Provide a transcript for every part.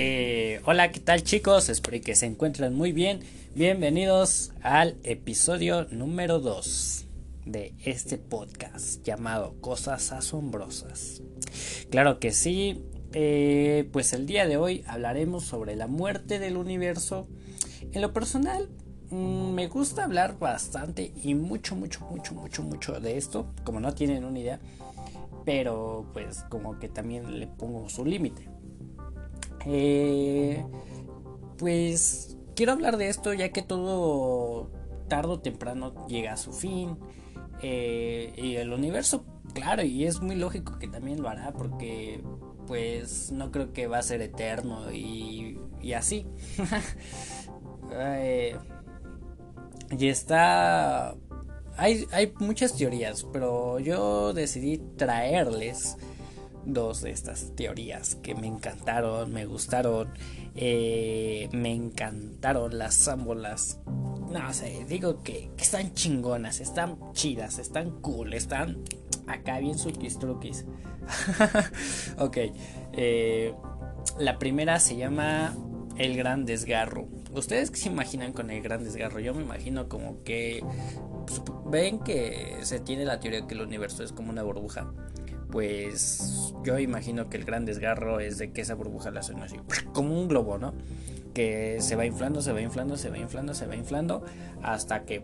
Eh, hola, ¿qué tal chicos? Espero que se encuentren muy bien. Bienvenidos al episodio número 2 de este podcast llamado Cosas Asombrosas. Claro que sí, eh, pues el día de hoy hablaremos sobre la muerte del universo. En lo personal, mm, me gusta hablar bastante y mucho, mucho, mucho, mucho, mucho de esto, como no tienen una idea, pero pues como que también le pongo su límite. Eh, pues quiero hablar de esto ya que todo tarde o temprano llega a su fin. Eh, y el universo, claro, y es muy lógico que también lo hará porque pues no creo que va a ser eterno y, y así. Eh, y está... Hay, hay muchas teorías, pero yo decidí traerles dos de estas teorías que me encantaron, me gustaron, eh, me encantaron las ámbolas. No sé, digo que, están chingonas, están chidas, están cool, están acá bien suquis truquis. ok, eh, la primera se llama El Gran Desgarro. ¿Ustedes qué se imaginan con el Gran Desgarro? Yo me imagino como que ven que se tiene la teoría que el universo es como una burbuja pues yo imagino que el gran desgarro es de que esa burbuja la suena así, como un globo, ¿no? Que se va inflando, se va inflando, se va inflando, se va inflando, hasta que,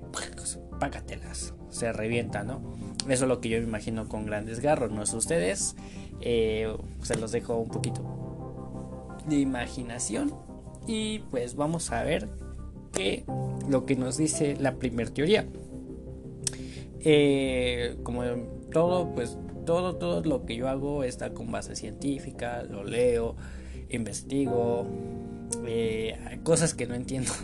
págatelas, se revienta, ¿no? Eso es lo que yo me imagino con gran desgarro, no es ustedes, eh, se los dejo un poquito de imaginación y pues vamos a ver qué lo que nos dice la primera teoría. Eh, como todo, pues todo, todo lo que yo hago está con base científica, lo leo, investigo, eh, cosas que no entiendo.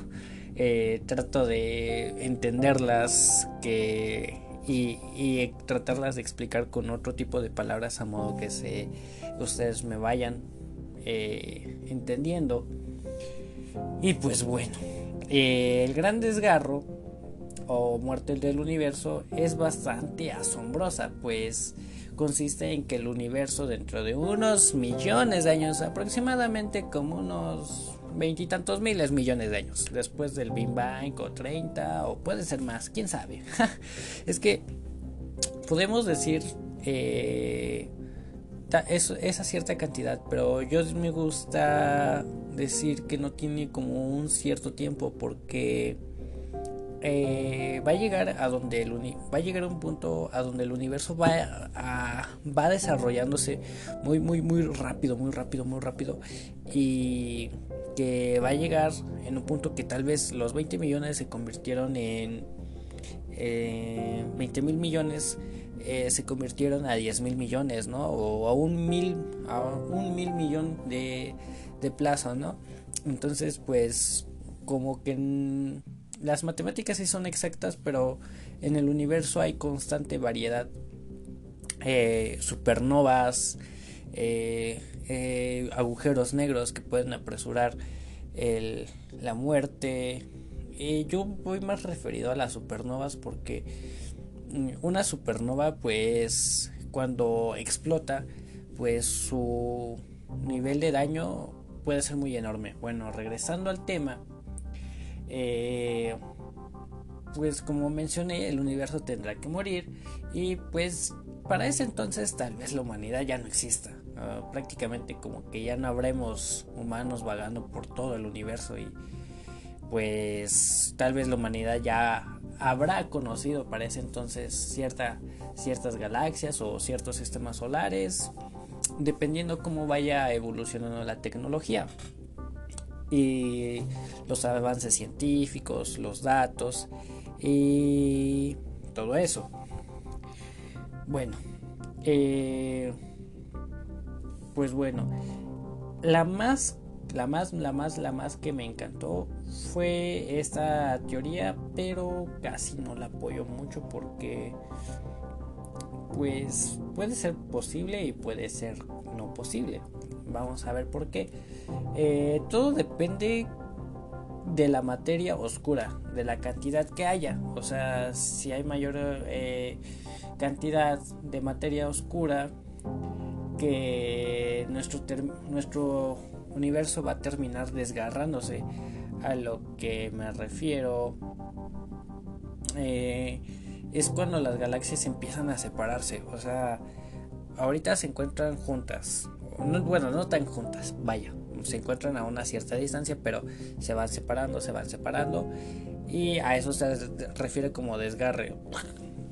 Eh, trato de entenderlas que, y, tratarlas de explicar con otro tipo de palabras a modo que se, ustedes me vayan eh, entendiendo. Y pues bueno, el gran desgarro o muerte del universo es bastante asombrosa, pues consiste en que el universo dentro de unos millones de años, aproximadamente como unos veintitantos miles millones de años, después del Big Bang o 30 o puede ser más, quién sabe. es que podemos decir eh, esa cierta cantidad, pero yo me gusta decir que no tiene como un cierto tiempo porque eh, va a llegar a donde el va a llegar a un punto a donde el universo va a, va desarrollándose muy muy muy rápido muy rápido muy rápido y que va a llegar en un punto que tal vez los 20 millones se convirtieron en eh, 20 mil millones eh, se convirtieron a 10 mil millones no o a un mil a un mil millón de, de plazo no entonces pues como que las matemáticas sí son exactas, pero en el universo hay constante variedad. Eh, supernovas, eh, eh, agujeros negros que pueden apresurar la muerte. yo voy más referido a las supernovas porque mm, una supernova pues cuando explota pues su nivel de daño puede ser muy enorme. Bueno, regresando al tema, eh, pues como mencioné, el universo tendrá que morir y pues para ese entonces tal vez la humanidad ya no exista. Prácticamente como que ya no habremos humanos vagando por todo el universo y pues tal vez la humanidad ya habrá conocido para ese entonces cierta, ciertas galaxias o ciertos sistemas solares, dependiendo cómo vaya evolucionando la tecnología y los avances científicos, los datos y todo eso. Bueno, eh, pues bueno, la más, la más, la más, la más que me encantó fue esta teoría, pero casi no la apoyo mucho porque, pues, puede ser posible y puede ser no posible. Vamos a ver por qué. Eh, todo depende de la materia oscura, de la cantidad que haya. O sea, si hay mayor eh, cantidad de materia oscura que nuestro, nuestro universo va a terminar desgarrándose. A lo que me refiero eh, es cuando las galaxias empiezan a separarse. O sea, ahorita se encuentran juntas. bueno, no tan juntas, vaya. Se encuentran a una cierta distancia, pero se van separando, se van separando. Y a eso se refiere como desgarre.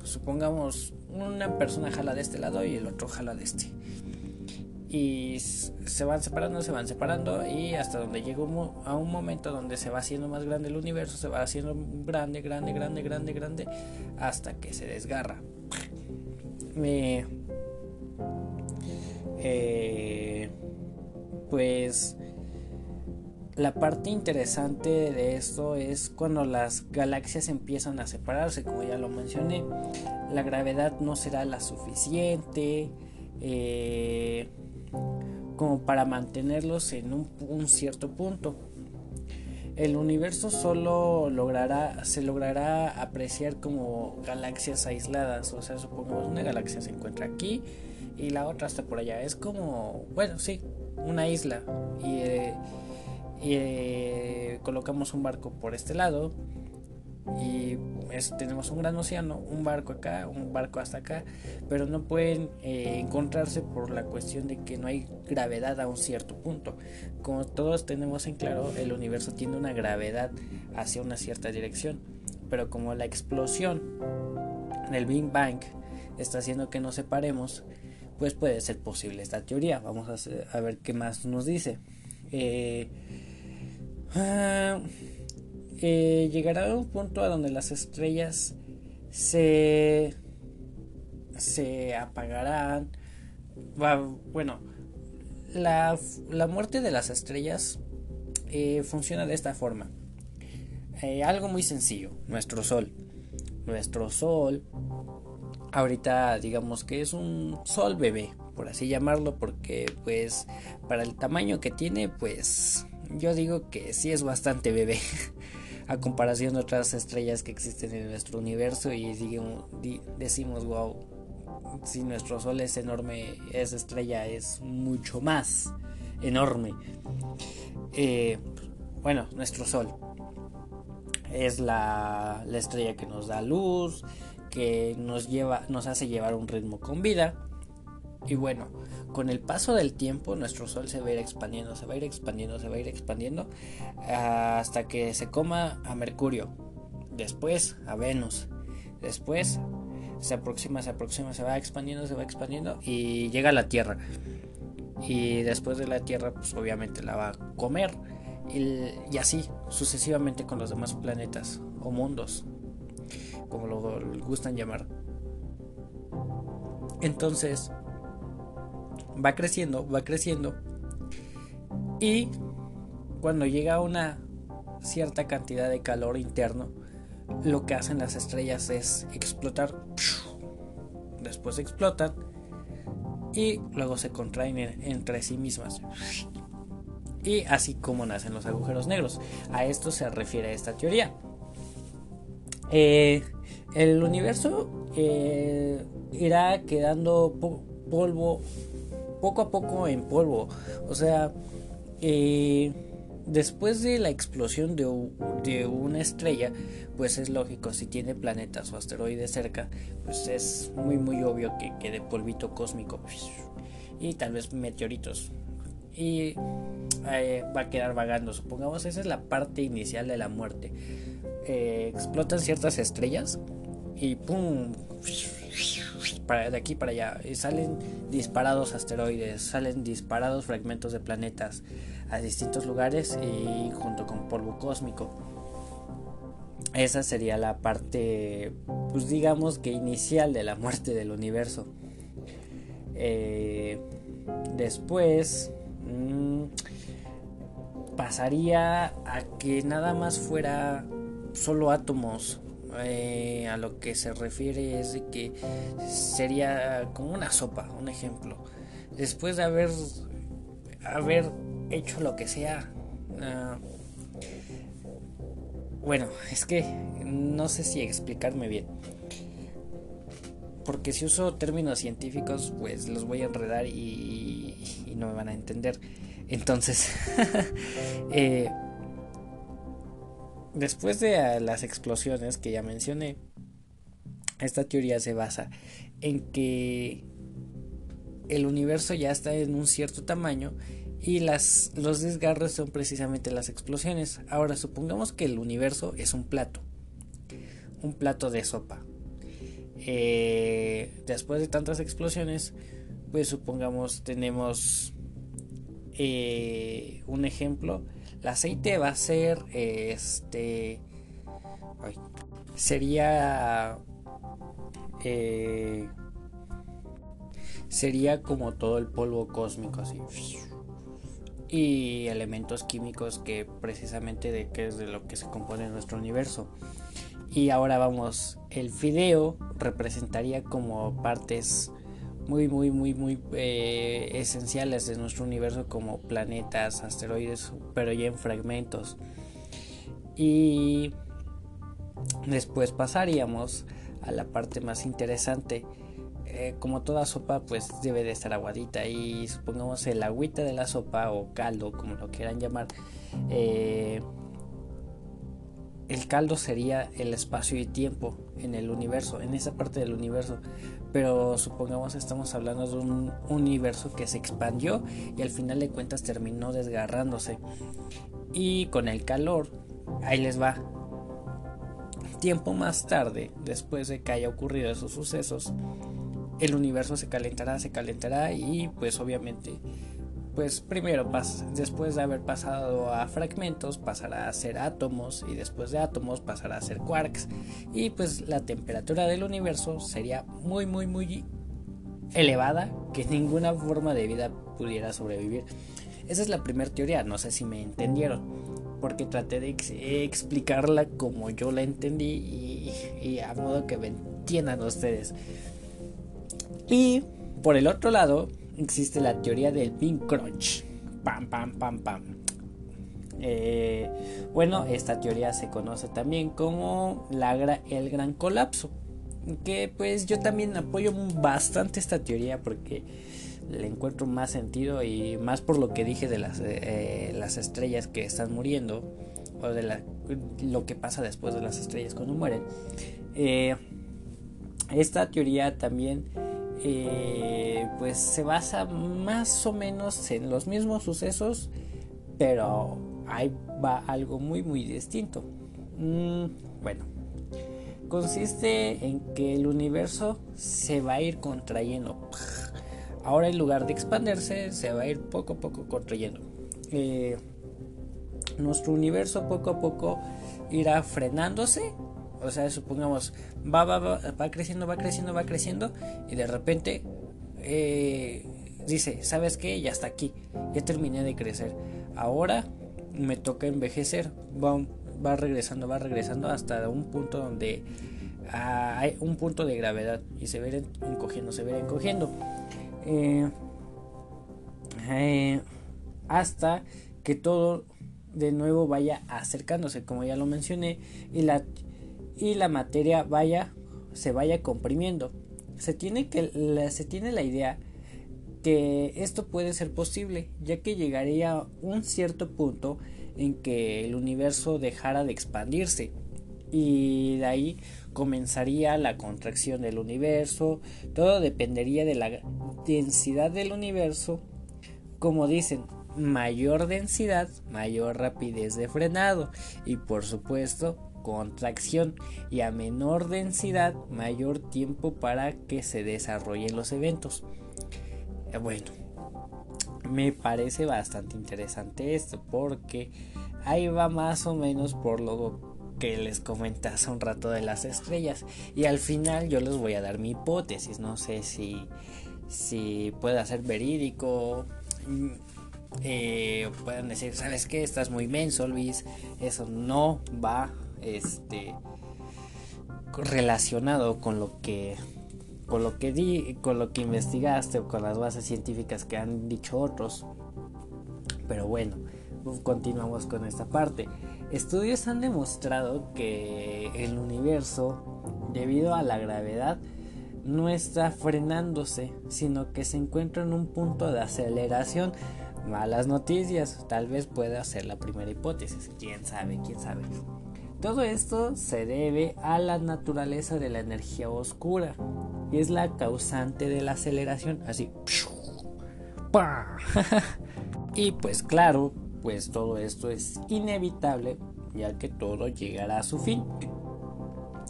Supongamos una persona jala de este lado y el otro jala de este y se van separando, se van separando y hasta donde llega a un momento donde se va haciendo más grande el universo, se va haciendo grande, grande, grande, grande, grande, hasta que se desgarra. Eh, pues la parte interesante de esto es cuando las galaxias empiezan a separarse, como ya lo mencioné, la gravedad no será la suficiente. Eh, como para mantenerlos en un, cierto punto. El universo solo logrará, se logrará apreciar como galaxias aisladas. O sea, supongamos una galaxia se encuentra aquí y la otra está por allá. Es como, bueno, sí, una isla. Y, eh, eh, colocamos un barco por este lado y tenemos un gran océano, un barco acá, un barco hasta acá, pero no pueden eh, encontrarse por la cuestión de que no hay gravedad a un cierto punto. Como todos tenemos en claro, el universo tiene una gravedad hacia una cierta dirección, pero como la explosión del Big Bang está haciendo que nos separemos, pues puede ser posible esta teoría. Vamos a, ver qué más nos dice. Eh, ah, eh, llegará a un punto a donde las estrellas se, se apagarán. Bueno, la, muerte de las estrellas eh, funciona de esta forma. Eh, algo muy sencillo, nuestro Sol. Nuestro Sol, ahorita digamos que es un Sol bebé, por así llamarlo, porque pues para el tamaño que tiene, pues yo digo que sí es bastante bebé. a comparación de otras estrellas que existen en nuestro universo y decimos, wow, si nuestro Sol es enorme, esa estrella es mucho más enorme. Eh, bueno, nuestro Sol es la, la, estrella que nos da luz, que nos lleva, nos hace llevar un ritmo con vida. Y bueno, con el paso del tiempo nuestro Sol se va a ir expandiendo, se va a ir expandiendo, se va a ir expandiendo hasta que se coma a Mercurio, después a Venus, después se aproxima, se aproxima, se va expandiendo, se va expandiendo y llega a la Tierra. Y después de la Tierra, pues obviamente la va a comer. Y, así sucesivamente con los demás planetas o mundos, como lo gustan llamar. Entonces, va creciendo, va creciendo. Y cuando llega a una cierta cantidad de calor interno, lo que hacen las estrellas es explotar. Después explotan y luego se contraen entre sí mismas. Y así como nacen los agujeros negros. A esto se refiere esta teoría. Eh, el universo eh, irá quedando polvo poco a poco en polvo. O sea, eh, después de la explosión de, una estrella, pues es lógico, si tiene planetas o asteroides cerca, pues es muy muy obvio que quede polvito cósmico y tal vez meteoritos. Y eh, va a quedar vagando, supongamos, esa es la parte inicial de la muerte. Eh, explotan ciertas estrellas y ¡pum! de aquí para allá. Y salen disparados asteroides, salen disparados fragmentos de planetas a distintos lugares y junto con polvo cósmico. Esa sería la parte, pues digamos que inicial de la muerte del universo. Eh, después mm, pasaría a que nada más fuera solo átomos eh, a lo que se refiere es de que sería como una sopa, un ejemplo. Después de haber, haber hecho lo que sea, ah, bueno, es que no sé si explicarme bien. Porque si uso términos científicos, pues los voy a enredar y, no me van a entender. Entonces, eh, después de las explosiones que ya mencioné, esta teoría se basa en que el universo ya está en un cierto tamaño y las, los desgarres son precisamente las explosiones. Ahora, supongamos que el universo es un plato, un plato de sopa. Eh, después de tantas explosiones, pues supongamos tenemos eh, un ejemplo. El aceite va a ser este. sería. Eh, sería como todo el polvo cósmico así y elementos químicos que precisamente de que es de lo que se compone nuestro universo y ahora vamos el fideo representaría como partes muy muy muy muy eh, esenciales de nuestro universo como planetas asteroides pero ya en fragmentos. Y después pasaríamos a la parte más interesante. Eh, como toda sopa pues debe de estar aguadita y supongamos el agüita de la sopa o caldo como lo quieran llamar eh, el caldo sería el espacio y tiempo en el universo en esa parte del universo. Pero supongamos estamos hablando de un universo que se expandió y al final de cuentas terminó desgarrándose. Y con el calor ahí les va. Tiempo más tarde después de que haya ocurrido esos sucesos el universo se calentará, se calentará y pues obviamente pues primero después de haber pasado a fragmentos pasará a ser átomos y después de átomos pasará a ser quarks y pues la temperatura del universo sería muy muy muy elevada que ninguna forma de vida pudiera sobrevivir. Esa es la primera teoría, no sé si me entendieron, porque traté de explicarla como yo la entendí y, y a modo que me entiendan ustedes. Y por el otro lado existe la teoría del Big Crunch. Pam, pam, pam, pam. Eh, bueno, esta teoría se conoce también como la, el gran colapso. Que pues yo también apoyo bastante esta teoría porque le encuentro más sentido y más por lo que dije de las, eh, las estrellas que están muriendo o de lo que pasa después de las estrellas cuando mueren. Eh, esta teoría también eh, pues se basa más o menos en los mismos sucesos, pero ahí va algo muy muy distinto. Mm, bueno, consiste en que el universo se va a ir contrayendo. Ahora en lugar de expandirse, se va a ir poco a poco contrayendo. Eh, nuestro universo poco a poco irá frenándose o sea, supongamos, va, va, va, va creciendo, va creciendo, va creciendo y de repente eh, dice, ¿sabes qué? Ya está aquí, ya terminé de crecer. Ahora me toca envejecer. Va, va regresando, va regresando hasta un punto donde ah, hay un punto de gravedad y se ve encogiendo, se ve encogiendo. Eh, eh, hasta que todo de nuevo vaya acercándose, como ya lo mencioné, y la y la materia vaya se vaya comprimiendo. Se tiene que la, se tiene la idea que esto puede ser posible, ya que llegaría un cierto punto en que el universo dejara de expandirse y de ahí comenzaría la contracción del universo, todo dependería de la densidad del universo, como dicen, mayor densidad, mayor rapidez de frenado y por supuesto contracción y a menor densidad mayor tiempo para que se desarrollen los eventos. Eh, bueno, me parece bastante interesante esto porque ahí va más o menos por lo que les comenté hace un rato de las estrellas y al final yo les voy a dar mi hipótesis, no sé si, si pueda ser verídico. Mm, eh, pueden decir, ¿sabes qué? Estás muy menso, Luis. Eso no va este relacionado con lo que con lo que di, con lo que investigaste o con las bases científicas que han dicho otros. Pero bueno, continuamos con esta parte. Estudios han demostrado que el universo, debido a la gravedad, no está frenándose, sino que se encuentra en un punto de aceleración malas noticias. Tal vez pueda ser la primera hipótesis. Quién sabe, quién sabe. Todo esto se debe a la naturaleza de la energía oscura y es la causante de la aceleración. Así. y pues claro, pues todo esto es inevitable ya que todo llegará a su fin.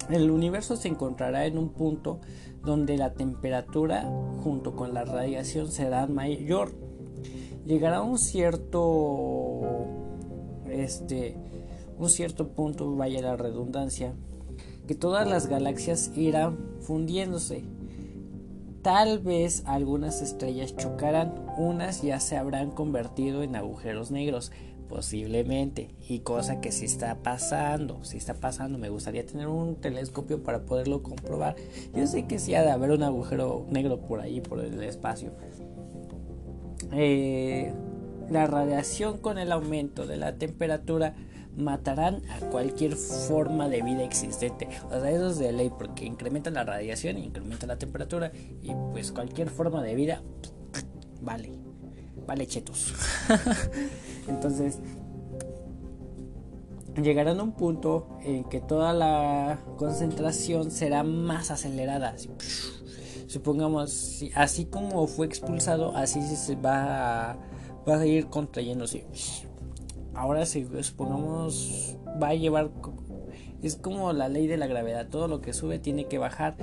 El universo se encontrará en un punto donde la temperatura junto con la radiación será mayor. Llegará a un cierto este un cierto punto, vaya la redundancia, que todas las galaxias irán fundiéndose. Tal vez algunas estrellas chocarán, unas ya se habrán convertido en agujeros negros, posiblemente, y cosa que sí está pasando, sí está pasando, me gustaría tener un telescopio para poderlo comprobar. Yo sé que sí ha de haber un agujero negro por ahí, por el espacio. Eh, la radiación con el aumento de la temperatura matarán a cualquier forma de vida existente. O sea, eso es de ley porque incrementa la radiación, incrementa la temperatura y pues cualquier forma de vida vale, vale chetos. Entonces, llegarán a un punto en que toda la concentración será más acelerada. Supongamos, así como fue expulsado, así se va a, va a ir contrayéndose ahora si supongamos va a llevar es como la ley de la gravedad, todo lo que sube tiene que bajar.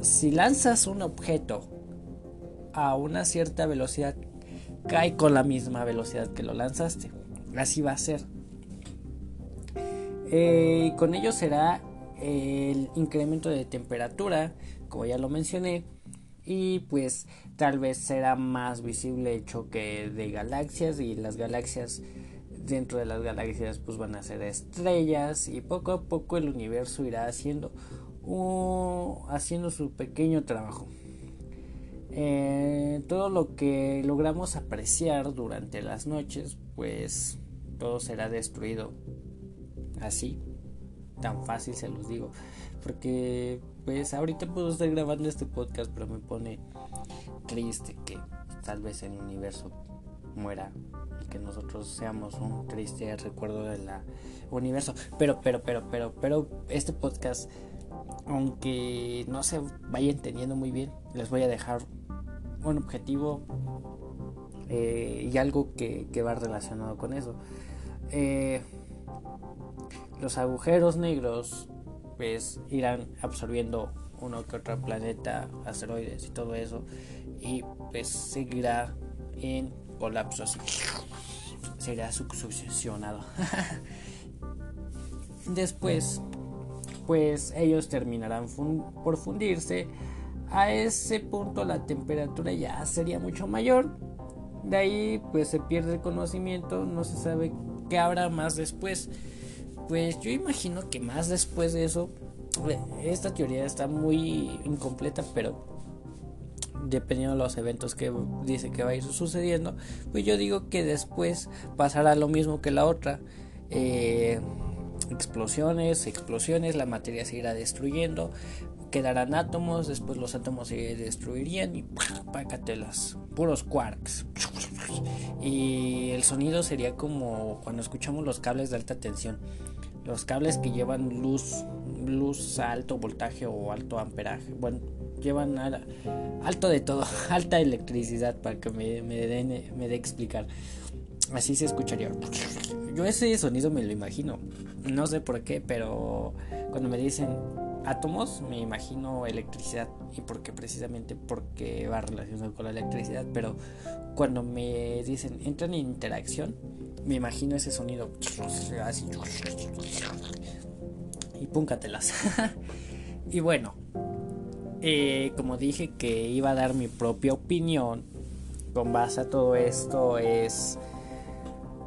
Si lanzas un objeto a una cierta velocidad, cae con la misma velocidad que lo lanzaste. Así va a ser. Eh, con ello será el incremento de temperatura, como ya lo mencioné, y pues tal vez será más visible el choque de galaxias y las galaxias dentro de las galaxias pues van a ser estrellas y poco a poco el universo irá haciendo haciendo su pequeño trabajo. Eh, todo lo que logramos apreciar durante las noches pues todo será destruido. Así tan fácil se los digo. Porque pues ahorita puedo estar grabando este podcast pero me pone triste que tal vez el universo muera que nosotros seamos un triste recuerdo del universo. Pero, pero, pero, pero, pero este podcast, aunque no se vaya entendiendo muy bien, les voy a dejar un objetivo eh, y algo que, va relacionado con eso. Eh, los agujeros negros pues irán absorbiendo uno que otro planeta, asteroides y todo eso y pues seguirá en colapso así. Será succionado. Después, pues ellos terminarán por fundirse. A ese punto la temperatura ya sería mucho mayor. De ahí pues se pierde el conocimiento, no se sabe qué habrá más después. Pues yo imagino que más después de eso, esta teoría está muy incompleta, pero dependiendo de los eventos que dice que va a ir sucediendo, pues yo digo que después pasará lo mismo que la otra. Eh, explosiones, explosiones, la materia se irá destruyendo, quedarán átomos, después los átomos se destruirían y pácatelas, puros quarks. Y el sonido sería como cuando escuchamos los cables de alta tensión, los cables que llevan luz, luz a alto voltaje o alto amperaje, bueno, llevan alto de todo, alta electricidad para que me, me den, me dé explicar. Así se escucharía. Yo ese sonido me lo imagino. No sé por qué, pero cuando me dicen átomos, me imagino electricidad. ¿Y por qué? Precisamente porque va relacionado con la electricidad. Pero cuando me dicen entran en interacción, me imagino ese sonido. Así. Y púncatelas. y bueno, eh, como dije que iba a dar mi propia opinión con base a todo esto es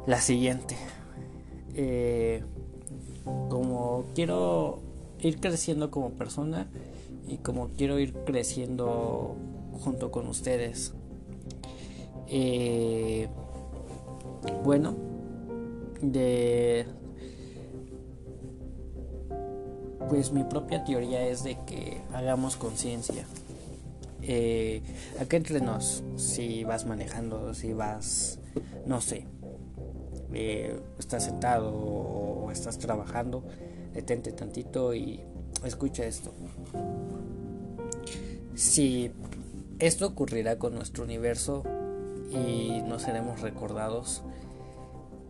la siguiente. Eh, como quiero ir creciendo como persona y como quiero ir creciendo junto con ustedes. Eh, bueno, de pues mi propia teoría es de que hagamos conciencia. Eh, acá entre nos, si vas manejando, si vas, no sé, eh, estás sentado o estás trabajando, detente tantito y escucha esto. Si esto ocurrirá con nuestro universo y no seremos recordados,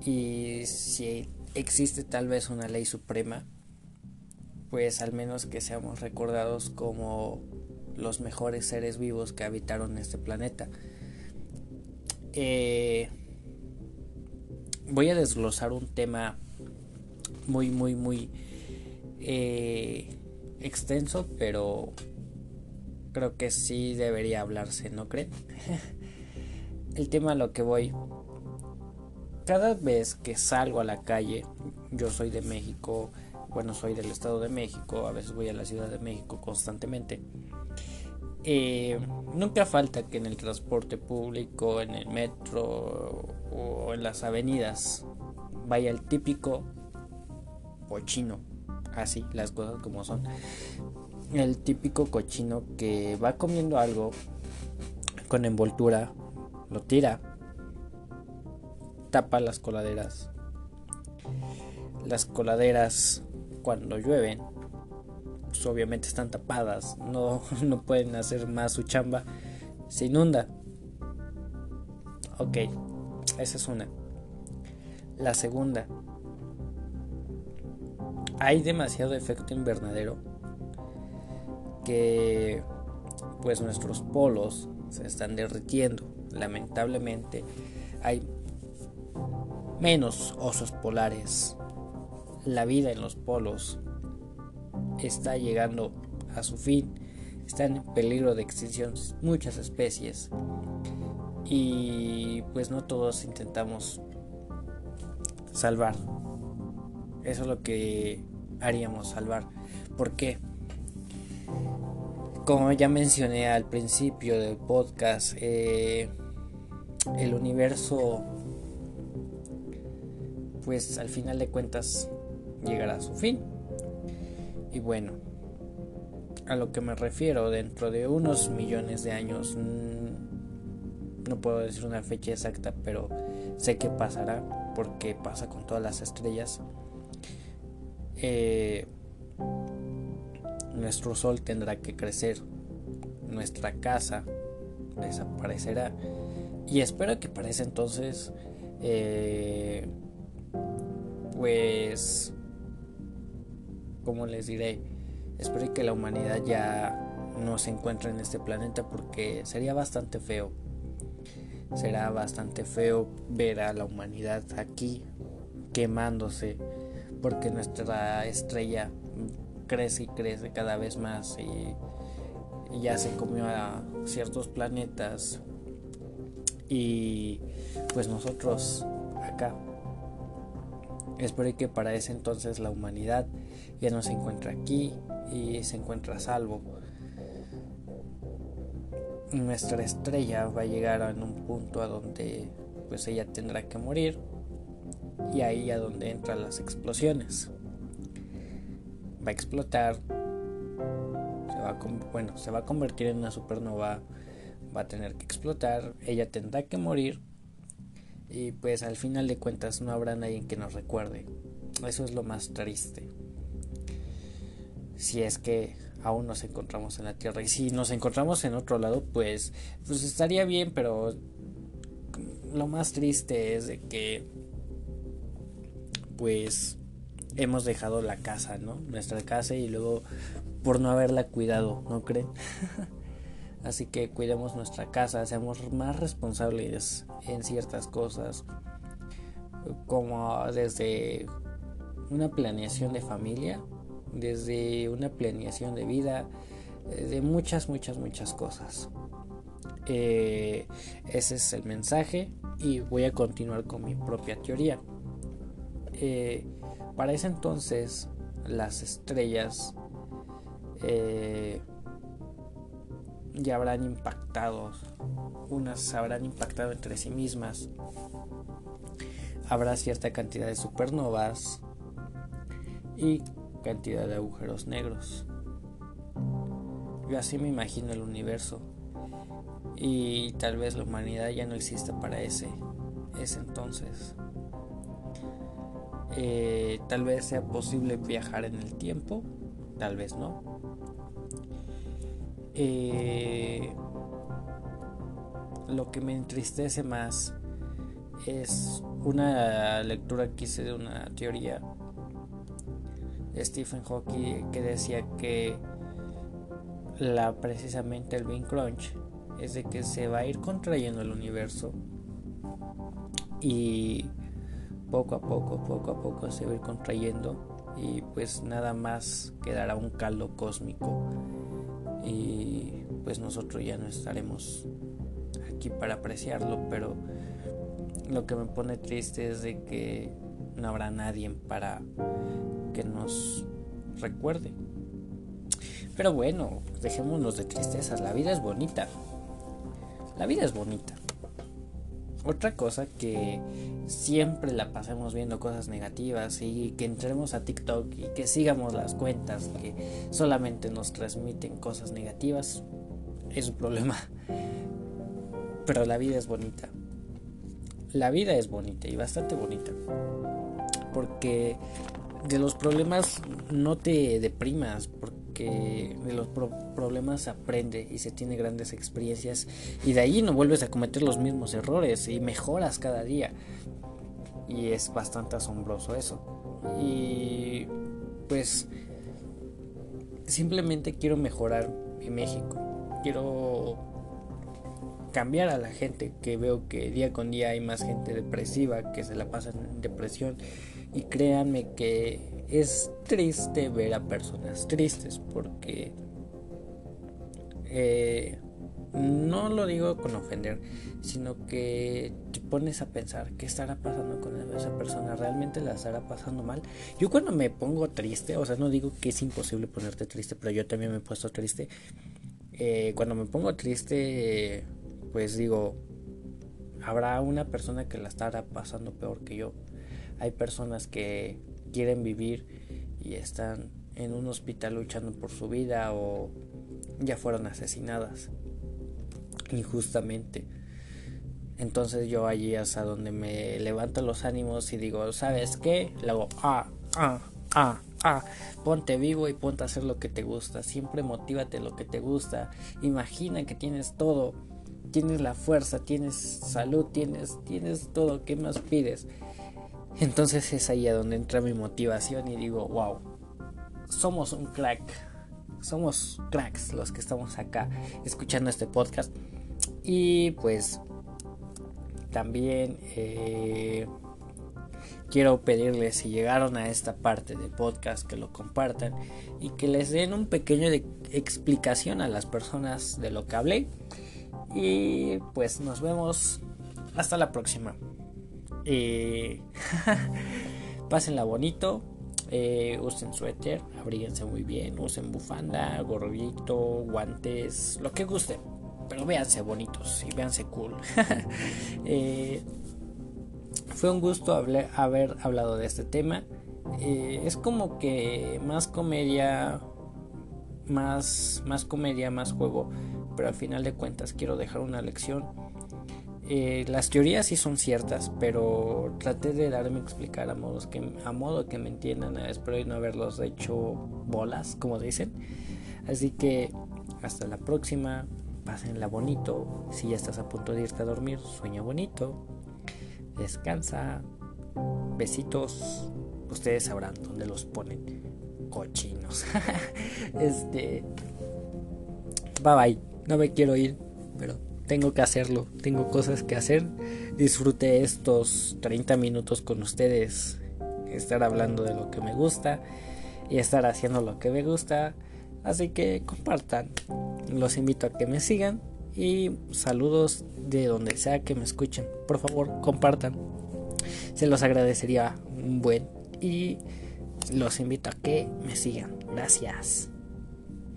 y si existe tal vez una ley suprema, pues al menos que seamos recordados como los mejores seres vivos que habitaron este planeta. Eh, voy a desglosar un tema muy, muy, muy eh, extenso, pero creo que sí debería hablarse, ¿no creen? El tema a lo que voy. Cada vez que salgo a la calle, yo soy de México, bueno, soy del Estado de México, a veces voy a la Ciudad de México constantemente. Eh, nunca falta que en el transporte público, en el metro o en las avenidas vaya el típico cochino, así las cosas como son. El típico cochino que va comiendo algo con envoltura, lo tira, tapa las coladeras. Las coladeras cuando llueven pues, obviamente están tapadas, no, no pueden hacer más su chamba, se inunda. Ok, esa es una. La segunda, hay demasiado efecto invernadero que pues nuestros polos se están derritiendo. Lamentablemente hay menos osos polares. La vida en los polos está llegando a su fin, están en peligro de extinción muchas especies y pues no todos intentamos salvar. Eso es lo que haríamos salvar. ¿Por qué? Como ya mencioné al principio del podcast, eh, el universo, pues al final de cuentas, llegará a su fin. Y bueno, a lo que me refiero, dentro de unos millones de años, mm, no puedo decir una fecha exacta, pero sé que pasará, porque pasa con todas las estrellas. Eh, nuestro sol tendrá que crecer, nuestra casa desaparecerá y espero que para ese entonces eh, pues como les diré, espero que la humanidad ya no se encuentre en este planeta porque sería bastante feo. Será bastante feo ver a la humanidad aquí quemándose porque nuestra estrella crece y crece cada vez más y, ya se comió a ciertos planetas y pues nosotros acá Espero que para ese entonces la humanidad ya no se encuentra aquí y se encuentra a salvo. Nuestra estrella va a llegar a un punto a donde pues ella tendrá que morir y ahí a donde entran las explosiones. Va a explotar, se va a, bueno, se va a convertir en una supernova, va a tener que explotar, ella tendrá que morir y pues al final de cuentas no habrá nadie que nos recuerde. Eso es lo más triste. Si es que aún nos encontramos en la Tierra. Y si nos encontramos en otro lado, pues, pues estaría bien, pero lo más triste es de que pues hemos dejado la casa, ¿no? Nuestra casa y luego por no haberla cuidado, ¿no creen? Así que cuidemos nuestra casa, seamos más responsables en ciertas cosas, como desde una planeación de familia, desde una planeación de vida, eh, de muchas, muchas, muchas cosas. Eh, ese es el mensaje y voy a continuar con mi propia teoría. Eh, para ese entonces las estrellas ya habrán impactado, unas habrán impactado entre sí mismas. Habrá cierta cantidad de supernovas y cantidad de agujeros negros. Yo así me imagino el universo. y tal vez la humanidad ya no exista para ese, ese entonces. Eh, tal vez sea posible viajar en el tiempo, tal vez no. Eh, lo que me entristece más es una lectura que hice de una teoría de Stephen Hawking que decía que la precisamente el Big Crunch es de que se va a ir contrayendo el universo y poco a poco, poco a poco se va a ir contrayendo y pues nada más quedará un caldo cósmico y pues nosotros ya no estaremos para apreciarlo, pero lo que me pone triste es de que no habrá nadie para que nos recuerde. Pero bueno, dejémonos de tristezas, la vida es bonita. La vida es bonita. Otra cosa que siempre la pasemos viendo cosas negativas y que entremos a TikTok y que sigamos las cuentas que solamente nos transmiten cosas negativas es un problema. Pero la vida es bonita. La vida es bonita y bastante bonita. Porque de los problemas no te deprimas, porque de los problemas se aprende y se tiene grandes experiencias y de ahí no vuelves a cometer los mismos errores y mejoras cada día. Y es bastante asombroso eso. Y pues simplemente quiero mejorar en México. Quiero cambiar a la gente que veo que día con día hay más gente depresiva que se la pasa en depresión y créanme que es triste ver a personas tristes porque eh, no lo digo con ofender, sino que te pones a pensar qué estará pasando con esa persona, realmente la estará pasando mal. Yo cuando me pongo triste, o sea, no digo que es imposible ponerte triste, pero yo también me he puesto triste. Eh, cuando me pongo triste, pues digo, habrá una persona que la estará pasando peor que yo. Hay personas que quieren vivir y están en un hospital luchando por su vida o ya fueron asesinadas injustamente. Entonces yo allí es a donde me levanto los ánimos y digo, ¿sabes qué? Luego, ah, ah, ah, ah, ponte vivo y ponte a hacer lo que te gusta. Siempre motívate lo que te gusta. Imagina que tienes todo. Tienes la fuerza, tienes salud, tienes, tienes todo. ¿Qué más pides? Entonces es ahí a donde entra mi motivación y digo, wow, somos un crack, somos cracks los que estamos acá escuchando este podcast. Y pues también eh, quiero pedirles si llegaron a esta parte del podcast que lo compartan y que les den un pequeño de explicación a las personas de lo que hablé. Y pues nos vemos hasta la próxima. Eh, pásenla bonito. Eh, usen suéter, abríguense muy bien, usen bufanda, gorrito, guantes, lo que gusten. Pero véanse bonitos y véanse cool. Eh, fue un gusto haber hablado de este tema. Es como que más comedia, más, más comedia, más juego. Pero al final de cuentas quiero dejar una lección eh, las teorías sí son ciertas, pero traté de darme a explicar a, modos que, a modo que me entiendan. Eh, espero no haberlos hecho bolas, como dicen. Así que hasta la próxima. Pásenla bonito. Si ya estás a punto de irte a dormir, sueña bonito. Descansa. Besitos. Ustedes sabrán dónde los ponen. Cochinos. este. Bye bye. No me quiero ir, pero tengo que hacerlo, tengo cosas que hacer. Disfruté estos 30 minutos con ustedes, estar hablando de lo que me gusta y estar haciendo lo que me gusta. Así que compartan. Los invito a que me sigan y saludos de donde sea que me escuchen. Por favor, compartan. Se los agradecería un buen y los invito a que me sigan. Gracias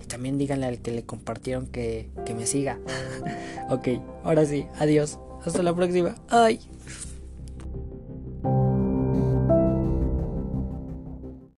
también díganle al que le compartieron que, que me siga. ok, ahora sí, adiós. Hasta la próxima. Ay.